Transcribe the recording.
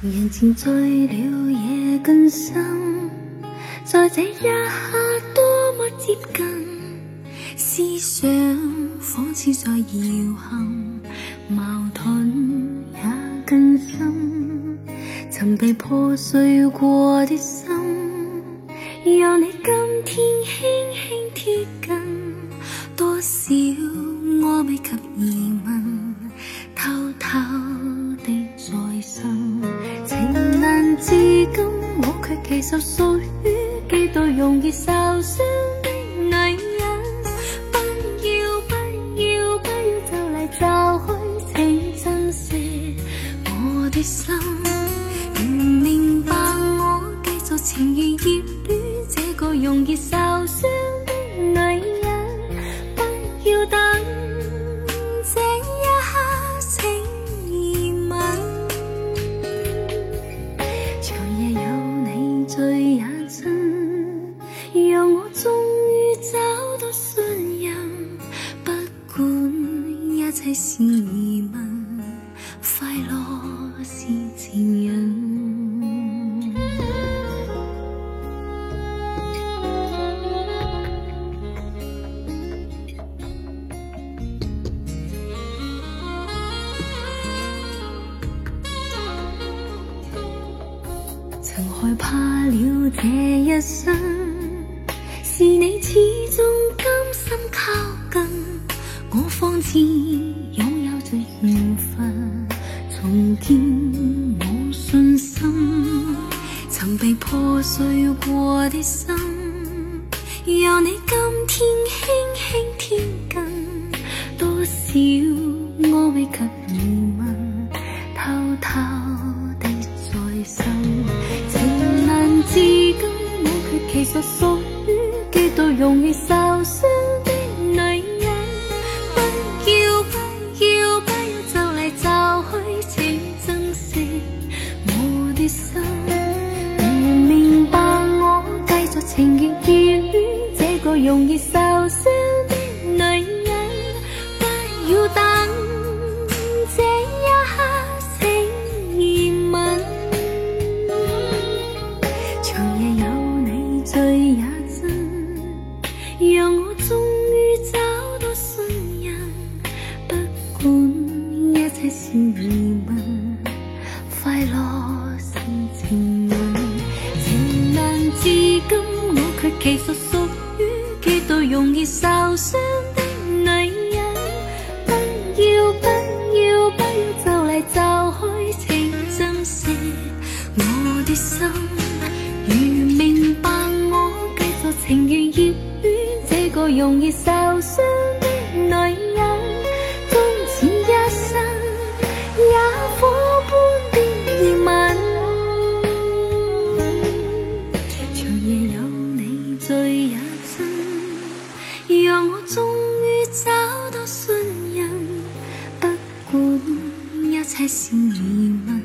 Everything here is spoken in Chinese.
人情醉了夜更深，在这一刻多么接近，思想仿似在摇撼，矛盾也更深，曾被破碎过的心，有你今天轻轻贴近，多少我未及今，我却其实属于几度容易受伤管一切是疑问，快乐是情人。曾害怕了这一生，是你始终甘心靠近，我方知拥有着缘分，重建我信心。曾被破碎过的心，有你今天轻轻贴近，多少我未及疑问，偷偷地在心。情难自禁，我却其实属于极度容易受容易受伤的女人，不要等这一刻，请吻。长夜有你醉也真，让我终于找到信任。不管一切是疑问，快乐是情人。情难自禁，我却其实容易受伤的女人。不要不要不要就嚟就去，请珍惜我的心。如明白我继续情愿热恋这个容易受伤信任不管一切是疑问。